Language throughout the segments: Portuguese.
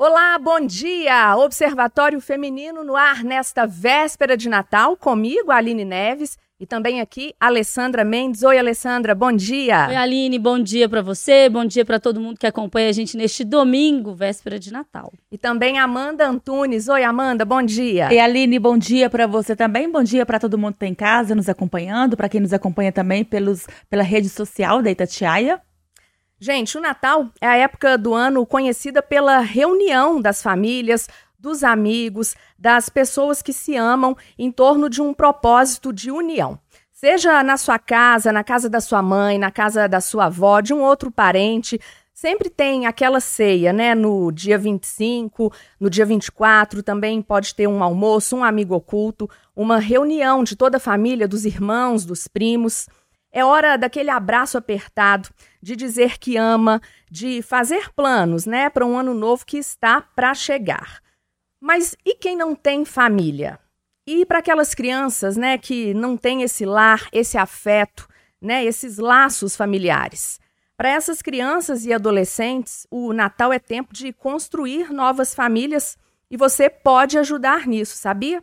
Olá, bom dia! Observatório Feminino no ar nesta véspera de Natal, comigo, Aline Neves, e também aqui, Alessandra Mendes. Oi, Alessandra, bom dia! Oi, Aline, bom dia para você, bom dia para todo mundo que acompanha a gente neste domingo, véspera de Natal. E também Amanda Antunes. Oi, Amanda, bom dia! E Aline, bom dia para você também, bom dia para todo mundo que está em casa nos acompanhando, para quem nos acompanha também pelos, pela rede social da Itatiaia. Gente, o Natal é a época do ano conhecida pela reunião das famílias, dos amigos, das pessoas que se amam em torno de um propósito de união. Seja na sua casa, na casa da sua mãe, na casa da sua avó, de um outro parente, sempre tem aquela ceia, né? No dia 25, no dia 24, também pode ter um almoço, um amigo oculto, uma reunião de toda a família, dos irmãos, dos primos. É hora daquele abraço apertado, de dizer que ama, de fazer planos, né, para um ano novo que está para chegar. Mas e quem não tem família? E para aquelas crianças, né, que não têm esse lar, esse afeto, né, esses laços familiares? Para essas crianças e adolescentes, o Natal é tempo de construir novas famílias e você pode ajudar nisso, sabia?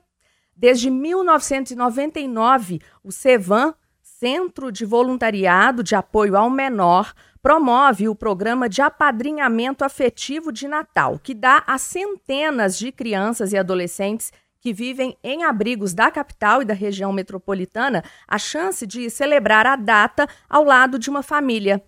Desde 1999, o CEVAM Centro de Voluntariado de Apoio ao Menor promove o programa de apadrinhamento afetivo de Natal, que dá a centenas de crianças e adolescentes que vivem em abrigos da capital e da região metropolitana a chance de celebrar a data ao lado de uma família.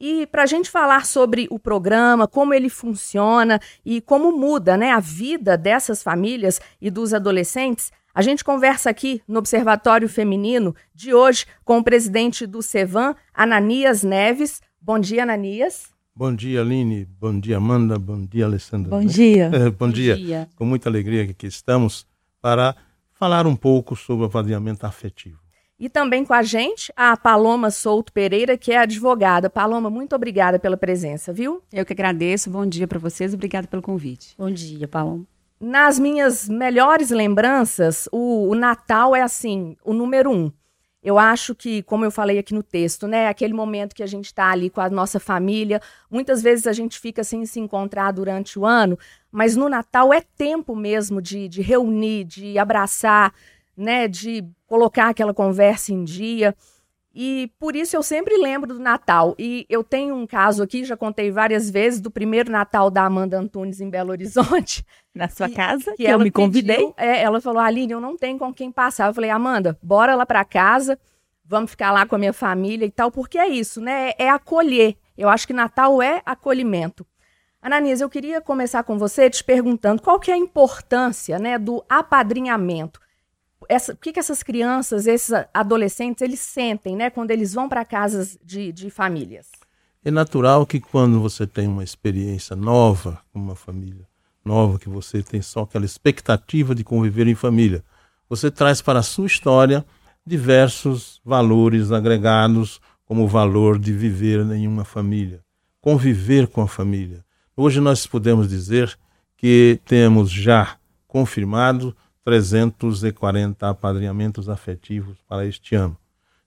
E para a gente falar sobre o programa, como ele funciona e como muda né, a vida dessas famílias e dos adolescentes, a gente conversa aqui no Observatório Feminino de hoje com o presidente do Cevan, Ananias Neves. Bom dia, Ananias. Bom dia, Aline. Bom dia, Amanda. Bom dia, Alessandra. Bom dia. É, bom, bom dia. dia. Com muita alegria que aqui estamos para falar um pouco sobre o avaliamento afetivo. E também com a gente a Paloma Souto Pereira, que é advogada. Paloma, muito obrigada pela presença, viu? Eu que agradeço. Bom dia para vocês. Obrigada pelo convite. Bom dia, Paloma. Nas minhas melhores lembranças, o, o, Natal é assim, o número um. Eu acho que, como eu falei aqui no texto, né, aquele momento que a gente está ali com a nossa família, muitas vezes a gente fica sem se encontrar durante o ano, mas no Natal é tempo mesmo de, de reunir, de abraçar, né, de colocar aquela conversa em dia. E por isso eu sempre lembro do Natal. E eu tenho um caso aqui, já contei várias vezes, do primeiro Natal da Amanda Antunes em Belo Horizonte. Na sua casa, que, que eu me convidei. Pediu, é, ela falou, Aline, eu não tenho com quem passar. Eu falei, Amanda, bora lá para casa, vamos ficar lá com a minha família e tal, porque é isso, né? É acolher. Eu acho que Natal é acolhimento. Ananias, eu queria começar com você te perguntando qual que é a importância né, do apadrinhamento essa, o que, que essas crianças, esses adolescentes, eles sentem, né, quando eles vão para casas de, de famílias? É natural que quando você tem uma experiência nova com uma família nova, que você tem só aquela expectativa de conviver em família, você traz para a sua história diversos valores agregados, como o valor de viver em uma família, conviver com a família. Hoje nós podemos dizer que temos já confirmado 340 apadrinhamentos afetivos para este ano.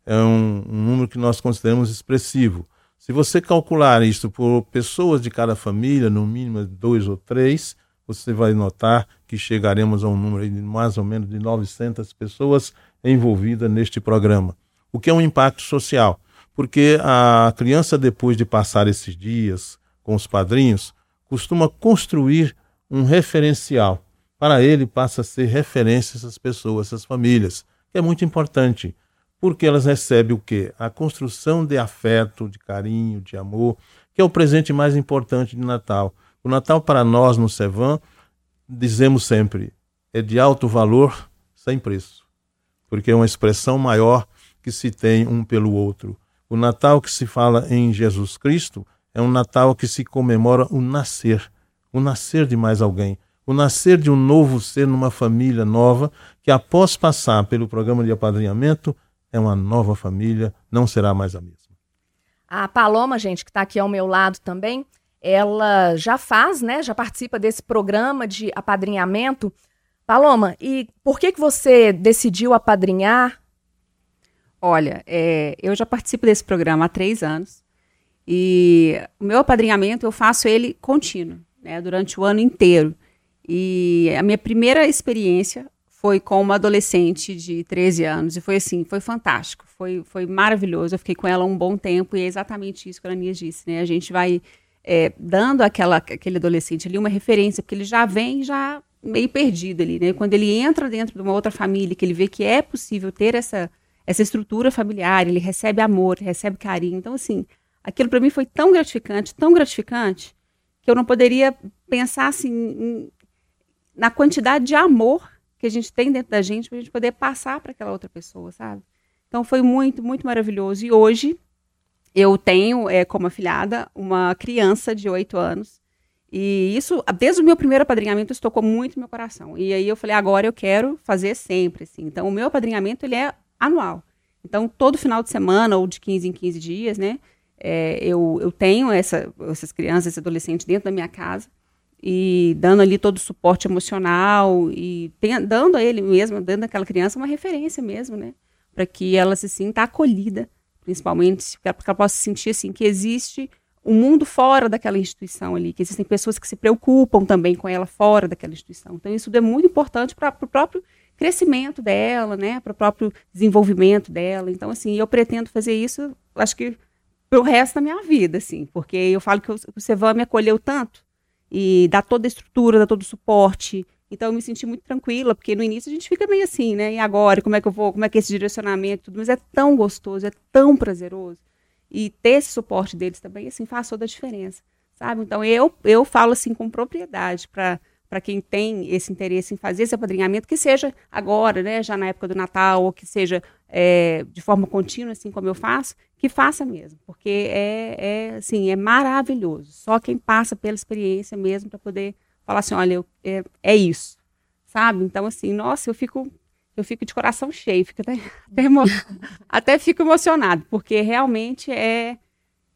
É um, um, número que nós consideramos expressivo. Se você calcular isso por pessoas de cada família, no mínimo dois ou três, você vai notar que chegaremos a um número de mais ou menos de 900 pessoas envolvidas neste programa. O que é um impacto social, porque a criança, depois de passar esses dias com os padrinhos, costuma construir um referencial para ele passa a ser referência essas pessoas, essas famílias, que é muito importante, porque elas recebem o quê? A construção de afeto, de carinho, de amor, que é o presente mais importante de Natal. O Natal para nós no Sevan, dizemos sempre, é de alto valor sem preço, porque é uma expressão maior que se tem um pelo outro. O Natal que se fala em Jesus Cristo é um Natal que se comemora o nascer, o nascer de mais alguém o nascer de um novo ser numa família nova, que após passar pelo programa de apadrinhamento, é uma nova família, não será mais a mesma. A Paloma, gente, que está aqui ao meu lado também, ela já faz, né? Já participa desse programa de apadrinhamento. Paloma, e por que, que você decidiu apadrinhar? Olha, é, eu já participo desse programa há três anos. E o meu apadrinhamento eu faço ele contínuo. né, durante o ano inteiro. E a minha primeira experiência foi com uma adolescente de 13 anos. E foi assim, foi fantástico, foi, foi maravilhoso. Eu fiquei com ela um bom tempo e é exatamente isso que a Anias disse, né? A gente vai é, dando aquela, aquele adolescente ali uma referência, porque ele já vem já meio perdido ali, né? Quando ele entra dentro de uma outra família, que ele vê que é possível ter essa, essa estrutura familiar, ele recebe amor, recebe carinho. Então, assim, aquilo para mim foi tão gratificante, tão gratificante, que eu não poderia pensar assim na quantidade de amor que a gente tem dentro da gente para a gente poder passar para aquela outra pessoa, sabe? Então foi muito, muito maravilhoso. E hoje eu tenho é, como afilhada uma criança de oito anos. E isso, desde o meu primeiro apadrinhamento, isso tocou muito meu coração. E aí eu falei, agora eu quero fazer sempre, assim. Então, o meu apadrinhamento, ele é anual. Então, todo final de semana, ou de 15 em 15 dias, né, é, eu, eu tenho essa, essas crianças, esse adolescente dentro da minha casa e dando ali todo o suporte emocional e tem, dando a ele mesmo, dando àquela criança uma referência mesmo, né? Para que ela se sinta acolhida, principalmente, para que ela possa sentir assim que existe um mundo fora daquela instituição ali, que existem pessoas que se preocupam também com ela fora daquela instituição. Então isso é muito importante para o próprio crescimento dela, né? Para o próprio desenvolvimento dela. Então assim, eu pretendo fazer isso, acho que pro resto da minha vida, assim, porque eu falo que o Sevan me acolheu tanto e dá toda a estrutura, dá todo o suporte. Então eu me senti muito tranquila, porque no início a gente fica meio assim, né? E agora, como é que eu vou, como é que é esse direcionamento, tudo, mas é tão gostoso, é tão prazeroso. E ter esse suporte deles também, assim, faz toda a diferença, sabe? Então eu, eu falo assim com propriedade para para quem tem esse interesse em fazer esse apadrinhamento, que seja agora, né, já na época do Natal, ou que seja é, de forma contínua, assim como eu faço, que faça mesmo, porque é, é, assim, é maravilhoso. Só quem passa pela experiência mesmo para poder falar assim, olha, eu, é, é isso, sabe? Então, assim, nossa, eu fico eu fico de coração cheio, fico até, até, emo, até fico emocionado, porque realmente é,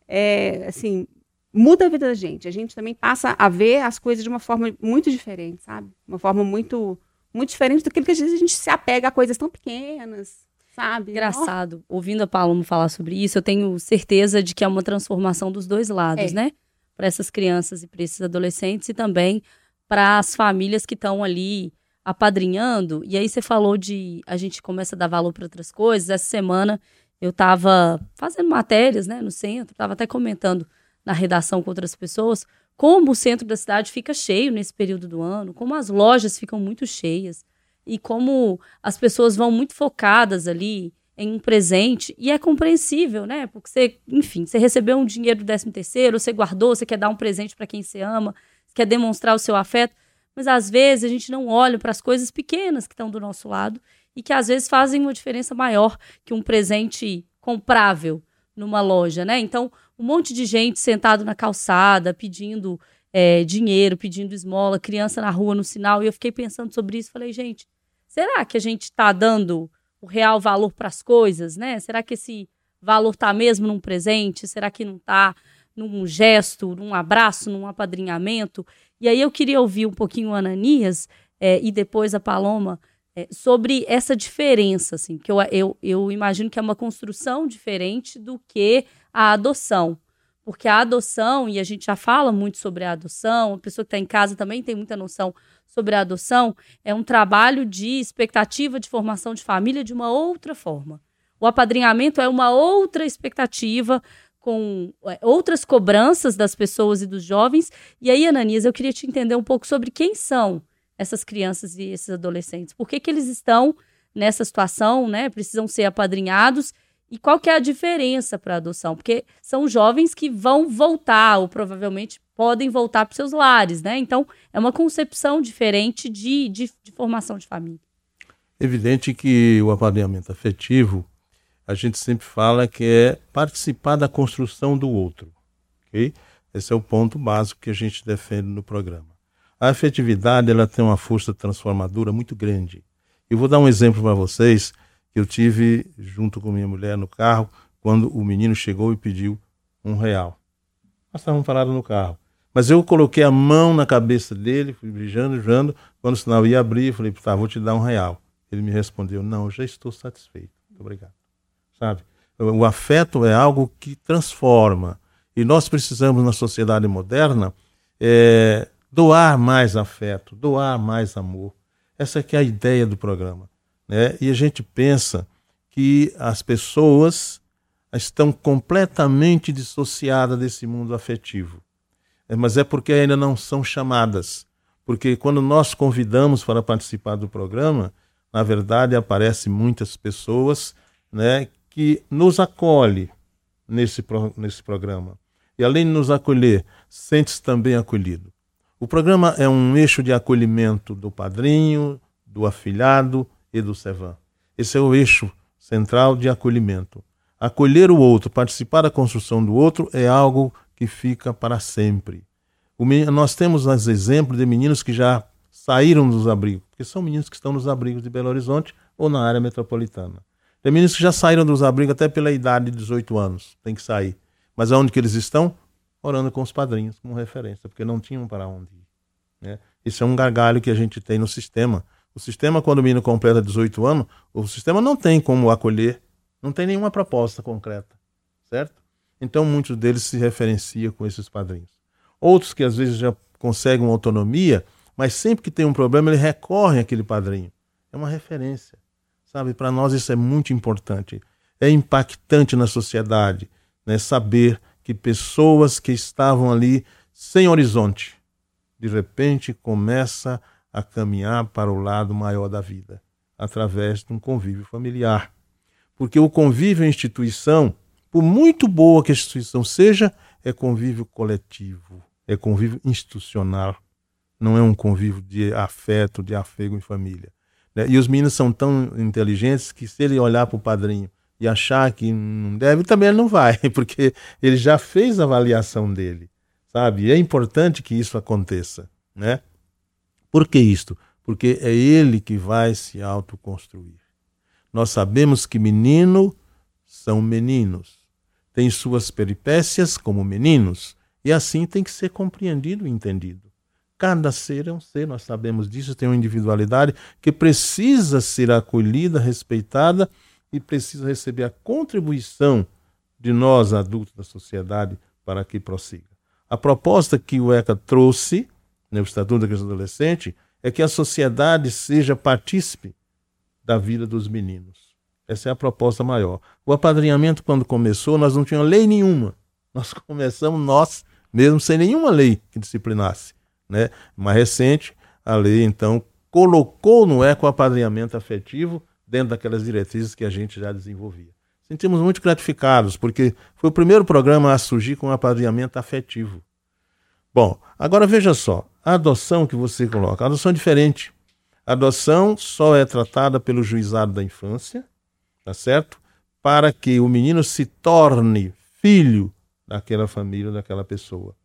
é assim, muda a vida da gente. A gente também passa a ver as coisas de uma forma muito diferente, sabe? Uma forma muito muito diferente daquilo que às vezes a gente se apega a coisas tão pequenas, sabe? Engraçado. Oh. Ouvindo a Paloma falar sobre isso, eu tenho certeza de que é uma transformação dos dois lados, é. né? Para essas crianças e para esses adolescentes e também para as famílias que estão ali apadrinhando. E aí você falou de a gente começa a dar valor para outras coisas. Essa semana eu estava fazendo matérias, né, no centro, estava até comentando na redação com outras pessoas, como o centro da cidade fica cheio nesse período do ano, como as lojas ficam muito cheias e como as pessoas vão muito focadas ali em um presente e é compreensível, né? Porque você, enfim, você recebeu um dinheiro do 13 terceiro, você guardou, você quer dar um presente para quem você ama, quer demonstrar o seu afeto, mas às vezes a gente não olha para as coisas pequenas que estão do nosso lado e que às vezes fazem uma diferença maior que um presente comprável numa loja, né? Então, um monte de gente sentado na calçada, pedindo é, dinheiro, pedindo esmola, criança na rua, no sinal. E eu fiquei pensando sobre isso. Falei, gente, será que a gente está dando o real valor para as coisas, né? Será que esse valor está mesmo num presente? Será que não está num gesto, num abraço, num apadrinhamento? E aí eu queria ouvir um pouquinho o Ananias é, e depois a Paloma é, sobre essa diferença, assim, que eu, eu, eu imagino que é uma construção diferente do que a adoção. Porque a adoção, e a gente já fala muito sobre a adoção, a pessoa que está em casa também tem muita noção sobre a adoção, é um trabalho de expectativa de formação de família de uma outra forma. O apadrinhamento é uma outra expectativa, com é, outras cobranças das pessoas e dos jovens. E aí, Ananias, eu queria te entender um pouco sobre quem são essas crianças e esses adolescentes? Por que, que eles estão nessa situação, né? Precisam ser apadrinhados e qual que é a diferença para a adoção? Porque são jovens que vão voltar ou provavelmente podem voltar para seus lares, né? Então é uma concepção diferente de, de, de formação de família. Evidente que o apadrinhamento afetivo, a gente sempre fala que é participar da construção do outro, ok? Esse é o ponto básico que a gente defende no programa. A afetividade ela tem uma força transformadora muito grande. Eu vou dar um exemplo para vocês que eu tive junto com minha mulher no carro quando o menino chegou e pediu um real. Nós estávamos parados no carro. Mas eu coloquei a mão na cabeça dele, fui brilhando, brilhando. Quando o sinal ia abrir, eu falei, tá, vou te dar um real. Ele me respondeu, não, eu já estou satisfeito. Muito obrigado. Sabe? O afeto é algo que transforma. E nós precisamos, na sociedade moderna, é, doar mais afeto, doar mais amor. Essa é é a ideia do programa. Né? E a gente pensa que as pessoas estão completamente dissociadas desse mundo afetivo. É, mas é porque ainda não são chamadas. Porque quando nós convidamos para participar do programa, na verdade aparecem muitas pessoas né, que nos acolhem nesse, nesse programa. E além de nos acolher, sente-se também acolhido. O programa é um eixo de acolhimento do padrinho, do afilhado e do servão. Esse é o eixo central de acolhimento. Acolher o outro, participar da construção do outro é algo que fica para sempre. Menino, nós temos os exemplos de meninos que já saíram dos abrigos, porque são meninos que estão nos abrigos de Belo Horizonte ou na área metropolitana. Tem meninos que já saíram dos abrigos até pela idade de 18 anos, tem que sair. Mas aonde que eles estão? Orando com os padrinhos, como referência, porque não tinham para onde ir. Né? Isso é um gargalho que a gente tem no sistema. O sistema, quando o menino completa 18 anos, o sistema não tem como acolher, não tem nenhuma proposta concreta, certo? Então, muitos deles se referenciam com esses padrinhos. Outros que às vezes já conseguem uma autonomia, mas sempre que tem um problema, ele recorre àquele padrinho. É uma referência, sabe? Para nós isso é muito importante. É impactante na sociedade, né? Saber que pessoas que estavam ali sem horizonte, de repente começa a caminhar para o lado maior da vida, através de um convívio familiar. Porque o convívio em instituição, por muito boa que a instituição seja, é convívio coletivo, é convívio institucional, não é um convívio de afeto, de afego em família. Né? E os meninos são tão inteligentes que se ele olhar para o padrinho e achar que não deve, também ele não vai, porque ele já fez a avaliação dele, sabe? E é importante que isso aconteça, né? Por que isto? Porque é ele que vai se autoconstruir. Nós sabemos que meninos são meninos, têm suas peripécias como meninos, e assim tem que ser compreendido e entendido. Cada ser é um ser, nós sabemos disso, tem uma individualidade que precisa ser acolhida, respeitada e precisa receber a contribuição de nós, adultos da sociedade, para que prossiga. A proposta que o ECA trouxe né, o Estatuto da Criança e Adolescente, é que a sociedade seja partícipe da vida dos meninos. Essa é a proposta maior. O apadrinhamento, quando começou, nós não tínhamos lei nenhuma. Nós começamos nós mesmo sem nenhuma lei que disciplinasse. Né? Mais recente, a lei, então, colocou no eco o apadrinhamento afetivo dentro daquelas diretrizes que a gente já desenvolvia. Sentimos muito gratificados, porque foi o primeiro programa a surgir com o apadrinhamento afetivo. Bom, agora veja só, a adoção que você coloca, a adoção é diferente. A adoção só é tratada pelo juizado da infância, tá certo? Para que o menino se torne filho daquela família, daquela pessoa.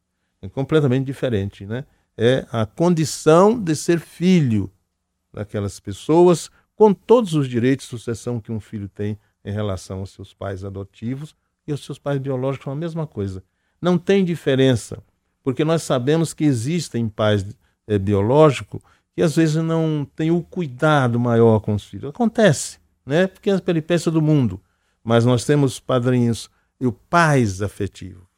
É completamente diferente, né? É a condição de ser filho daquelas pessoas, com todos os direitos de sucessão que um filho tem em relação aos seus pais adotivos e aos seus pais biológicos, são a mesma coisa. Não tem diferença porque nós sabemos que existem pais é, biológicos que às vezes não têm o cuidado maior com os filhos. Acontece, né? Porque é as peripécias do mundo. Mas nós temos padrinhos e pais afetivos.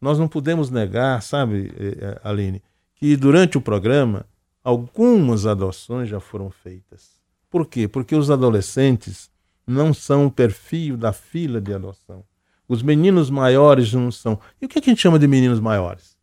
Nós não podemos negar, sabe, eh, eh, Aline, que durante o programa algumas adoções já foram feitas. Por quê? Porque os adolescentes não são o perfil da fila de adoção. Os meninos maiores não são. E o que, que a gente chama de meninos maiores?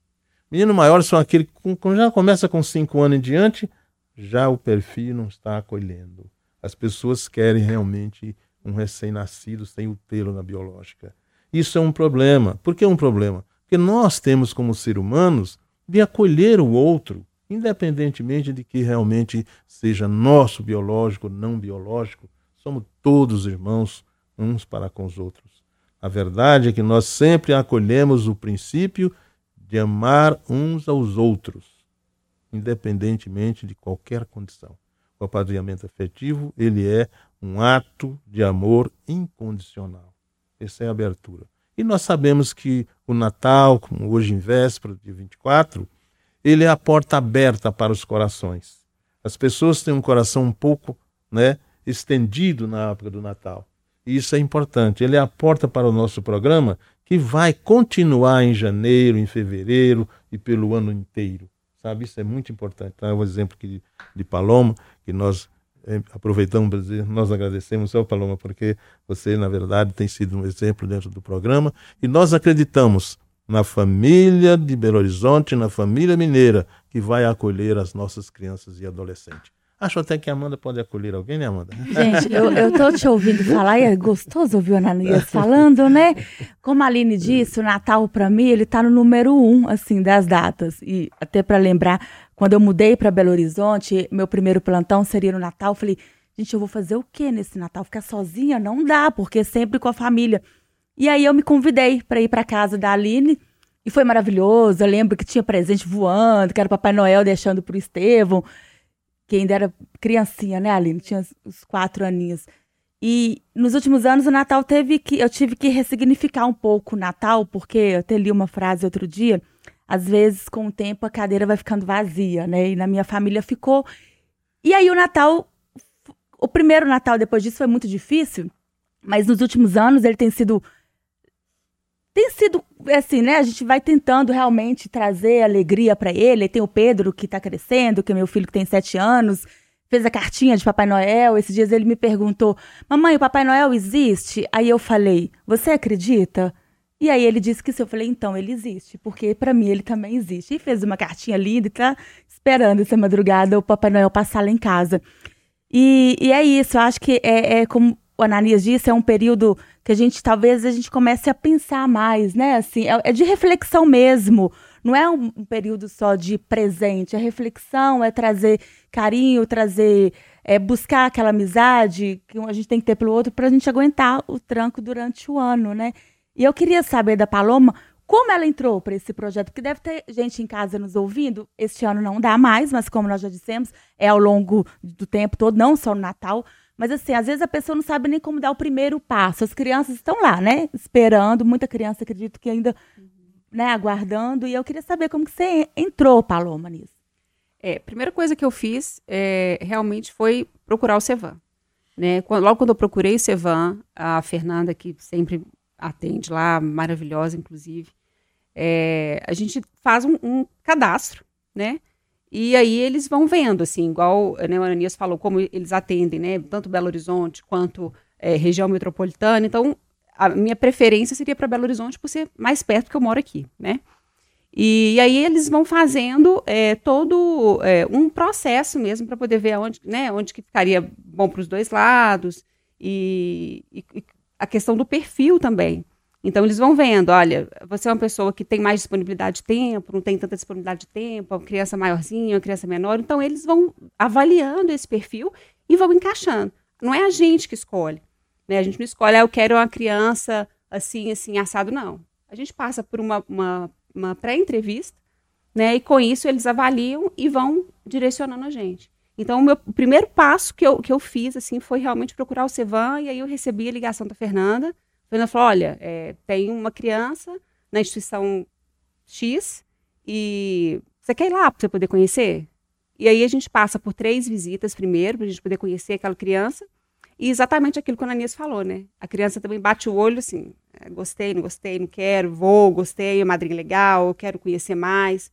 Meninos maiores são aqueles que já começa com 5 anos em diante, já o perfil não está acolhendo. As pessoas querem realmente um recém-nascido sem o telo na biológica. Isso é um problema. Por que é um problema? Porque nós temos como seres humanos de acolher o outro, independentemente de que realmente seja nosso biológico ou não biológico. Somos todos irmãos uns para com os outros. A verdade é que nós sempre acolhemos o princípio de amar uns aos outros, independentemente de qualquer condição. O apadrinhamento afetivo, ele é um ato de amor incondicional. Essa é a abertura. E nós sabemos que o Natal, como hoje em véspera, de 24, ele é a porta aberta para os corações. As pessoas têm um coração um pouco né, estendido na época do Natal. E isso é importante. Ele é a porta para o nosso programa, que vai continuar em janeiro, em fevereiro e pelo ano inteiro, sabe? Isso é muito importante. Então, é um exemplo de, de Paloma, que nós é, aproveitamos para dizer, nós agradecemos ao Paloma, porque você, na verdade, tem sido um exemplo dentro do programa, e nós acreditamos na família de Belo Horizonte, na família mineira, que vai acolher as nossas crianças e adolescentes. Acho até que a Amanda pode acolher alguém, né, Amanda? Gente, eu, eu tô te ouvindo falar e é gostoso ouvir o Ananias falando, né? Como a Aline disse, o Natal para mim, ele tá no número um, assim, das datas. E até para lembrar, quando eu mudei para Belo Horizonte, meu primeiro plantão seria no Natal, eu falei, gente, eu vou fazer o que nesse Natal? Ficar sozinha? Não dá, porque sempre com a família. E aí eu me convidei para ir para casa da Aline, e foi maravilhoso. Eu lembro que tinha presente voando, que era o Papai Noel deixando pro Estevão que ainda era criancinha, né, Aline? Tinha os quatro aninhos. E nos últimos anos o Natal teve que. Eu tive que ressignificar um pouco o Natal, porque eu até li uma frase outro dia. Às vezes, com o tempo, a cadeira vai ficando vazia, né? E na minha família ficou. E aí o Natal. O primeiro Natal depois disso foi muito difícil, mas nos últimos anos ele tem sido tem sido assim, né? A gente vai tentando realmente trazer alegria para ele. Tem o Pedro que está crescendo, que é meu filho que tem sete anos, fez a cartinha de Papai Noel. Esses dias ele me perguntou: Mamãe, o Papai Noel existe? Aí eu falei: Você acredita? E aí ele disse que sim. Eu falei: Então, ele existe, porque para mim ele também existe. E fez uma cartinha linda e tá esperando essa madrugada o Papai Noel passar lá em casa. E, e é isso, eu acho que é, é como o Ananias disse, é um período que a gente talvez a gente comece a pensar mais, né? Assim, é, é de reflexão mesmo. Não é um, período só de presente. A reflexão é trazer carinho, trazer, é, buscar aquela amizade que a gente tem que ter pelo outro para a gente aguentar o tranco durante o ano, né? E eu queria saber da Paloma como ela entrou para esse projeto, porque deve ter gente em casa nos ouvindo. Este ano não dá mais, mas como nós já dissemos, é ao longo do tempo todo, não só no Natal. Mas assim, às vezes a pessoa não sabe nem como dar o primeiro passo. As crianças estão lá, né? Esperando, muita criança acredito que ainda, uhum. né, aguardando. E eu queria saber como que você entrou, Paloma, nisso. É, a primeira coisa que eu fiz é, realmente foi procurar o Cevan. Né? Quando, logo quando eu procurei o Cevan, a Fernanda, que sempre atende lá, maravilhosa, inclusive, é, a gente faz um, um cadastro, né? E aí eles vão vendo, assim, igual né, o Ananias falou, como eles atendem, né? Tanto Belo Horizonte quanto é, região metropolitana. Então, a minha preferência seria para Belo Horizonte por ser mais perto, porque eu moro aqui, né? E, e aí eles vão fazendo é, todo é, um processo mesmo para poder ver onde, né, onde que ficaria bom para os dois lados e, e a questão do perfil também. Então, eles vão vendo, olha, você é uma pessoa que tem mais disponibilidade de tempo, não tem tanta disponibilidade de tempo, uma criança maiorzinha, uma criança menor. Então, eles vão avaliando esse perfil e vão encaixando. Não é a gente que escolhe. Né? A gente não escolhe, ah, eu quero uma criança assim, assim, assado, não. A gente passa por uma, uma, uma pré-entrevista, né? E com isso eles avaliam e vão direcionando a gente. Então, o meu primeiro passo que eu, que eu fiz, assim, foi realmente procurar o Cevan, e aí eu recebi a ligação da Fernanda, Fernanda falou: olha, é, tem uma criança na instituição X e você quer ir lá para você poder conhecer? E aí a gente passa por três visitas primeiro, para a gente poder conhecer aquela criança. E exatamente aquilo que a Ananias falou, né? A criança também bate o olho assim: é, gostei, não gostei, não quero, vou, gostei, é madrinha legal, quero conhecer mais.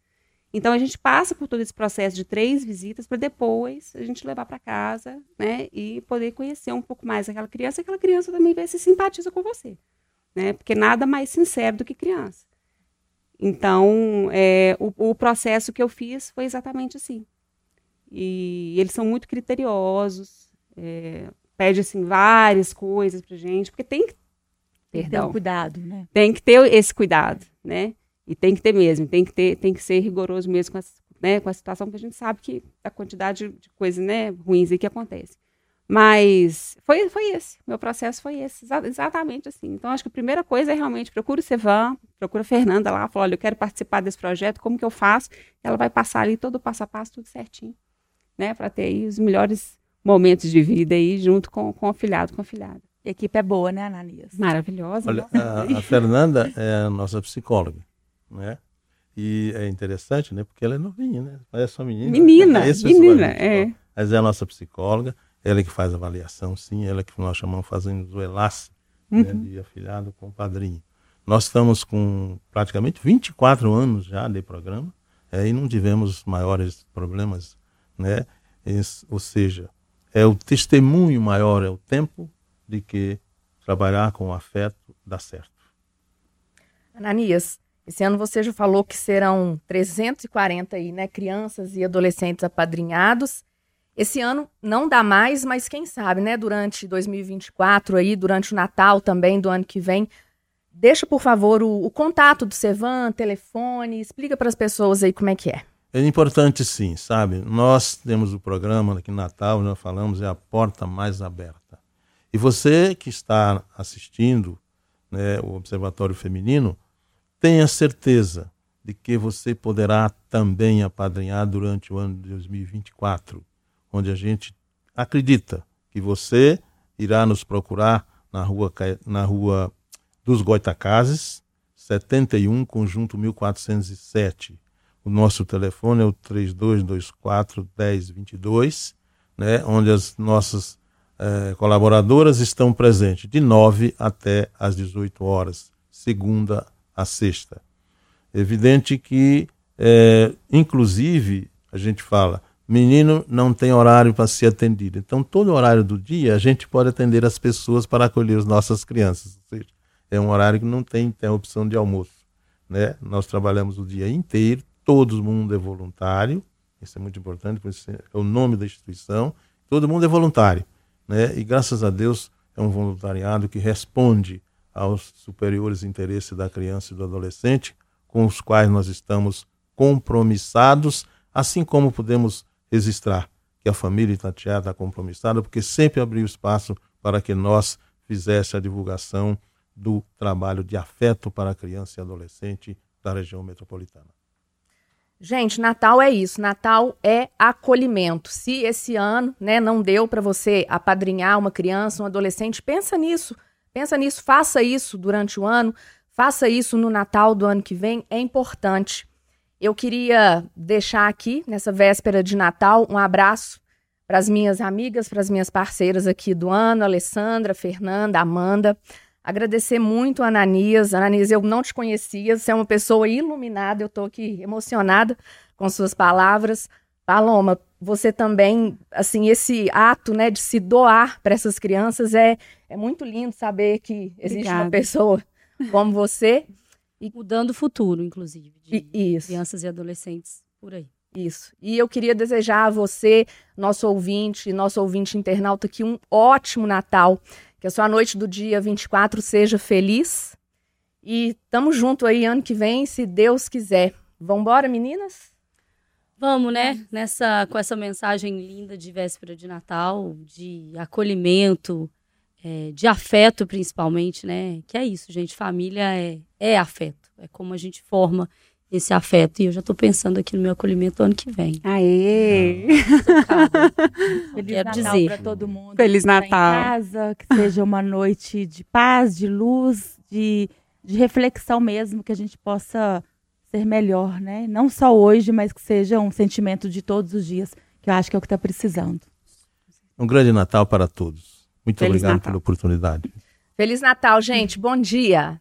Então a gente passa por todo esse processo de três visitas para depois a gente levar para casa, né, e poder conhecer um pouco mais aquela criança, e aquela criança também vai se simpatiza com você, né, porque nada mais sincero do que criança. Então é, o, o processo que eu fiz foi exatamente assim. E eles são muito criteriosos, é, pede assim várias coisas para gente, porque tem que perdão, ter um cuidado, né? Tem que ter esse cuidado, né? E tem que ter mesmo, tem que ter, tem que ser rigoroso mesmo com, as, né, com a situação, porque a gente sabe que a quantidade de coisas né, ruins aí que acontece. Mas foi, foi esse, meu processo foi esse, exatamente assim. Então, acho que a primeira coisa é realmente procura o Sevan, procura a Fernanda lá, fala, olha, eu quero participar desse projeto, como que eu faço? Ela vai passar ali todo o passo a passo, tudo certinho, né, para ter aí os melhores momentos de vida aí junto com, com o afilhado, com a afilhada. A equipe é boa, né, Ananias? Maravilhosa. Olha, a, a Fernanda é a nossa psicóloga né? E é interessante, né? Porque ela é novinha, né? Parece só menina. Menina, né? menina, é. Mas é a nossa psicóloga, ela é que faz a avaliação, sim, ela é que nós chamamos fazendo o enlace né, uhum. né, de afilhado com o padrinho. Nós estamos com praticamente 24 anos já de programa. é, e não tivemos maiores problemas, né? Esse, ou seja, é o testemunho maior, é o tempo de que trabalhar com afeto dá certo. Ananias, esse ano você já falou que serão 340 aí, né, crianças e adolescentes apadrinhados. Esse ano não dá mais, mas quem sabe, né, durante 2024 aí, durante o Natal também do ano que vem, deixa por favor o, o contato do Sevan, telefone, explica para as pessoas aí como é que é. É importante sim, sabe? Nós temos o programa aqui no Natal, nós falamos, é a porta mais aberta. E você que está assistindo né, o Observatório Feminino, tenha certeza de que você poderá também apadrinhar durante o ano de 2024, onde a gente acredita que você irá nos procurar na rua, na rua dos Goitacazes, 71, conjunto 1407. O nosso telefone é o 3224 1022, né, onde as nossas eh, colaboradoras estão presentes de 9 até às 18 horas, segunda a sexta. Evidente que, é, inclusive, a gente fala, menino não tem horário para ser atendido. Então, todo horário do dia, a gente pode atender as pessoas para acolher as nossas crianças. Ou seja, é um horário que não tem interrupção de almoço. Né? Nós trabalhamos o dia inteiro, todo mundo é voluntário, isso é muito importante, é o nome da instituição, todo mundo é voluntário. Né? E graças a Deus é um voluntariado que responde aos superiores interesses da criança e do adolescente, com os quais nós estamos compromissados, assim como podemos registrar que a família Itatiaia está compromissada, porque sempre abriu espaço para que nós fizesse a divulgação do trabalho de afeto para a criança e adolescente da região metropolitana. Gente, Natal é isso. Natal é acolhimento. Se esse ano, né, não deu para você apadrinhar uma criança, um adolescente, pensa nisso. Pensa nisso, faça isso durante o ano, faça isso no Natal do ano que vem, é importante. Eu queria deixar aqui, nessa véspera de Natal, um abraço para as minhas amigas, para as minhas parceiras aqui do ano, Alessandra, Fernanda, Amanda. Agradecer muito a Ananias. Ananias, eu não te conhecia, você é uma pessoa iluminada, eu estou aqui emocionada com suas palavras. Paloma, você também, assim, esse ato, né, de se doar para essas crianças é, é muito lindo saber que existe Obrigada. uma pessoa como você. E mudando o futuro, inclusive, de Isso. crianças e adolescentes por aí. Isso. E eu queria desejar a você, nosso ouvinte, nosso ouvinte internauta, aqui um ótimo Natal. Que a sua noite do dia 24 seja feliz. E tamo junto aí ano que vem, se Deus quiser. Vambora, meninas? Vamos, né? Nessa, com essa mensagem linda de véspera de Natal, de acolhimento, é, de afeto principalmente, né? Que é isso, gente. Família é, é afeto. É como a gente forma esse afeto. E eu já estou pensando aqui no meu acolhimento ano que vem. Aê! Feliz Quero Natal dizer. para todo mundo. Feliz tá Natal. Em casa, que seja uma noite de paz, de luz, de, de reflexão mesmo, que a gente possa ser melhor, né? Não só hoje, mas que seja um sentimento de todos os dias, que eu acho que é o que está precisando. Um grande Natal para todos. Muito Feliz obrigado Natal. pela oportunidade. Feliz Natal, gente. Bom dia.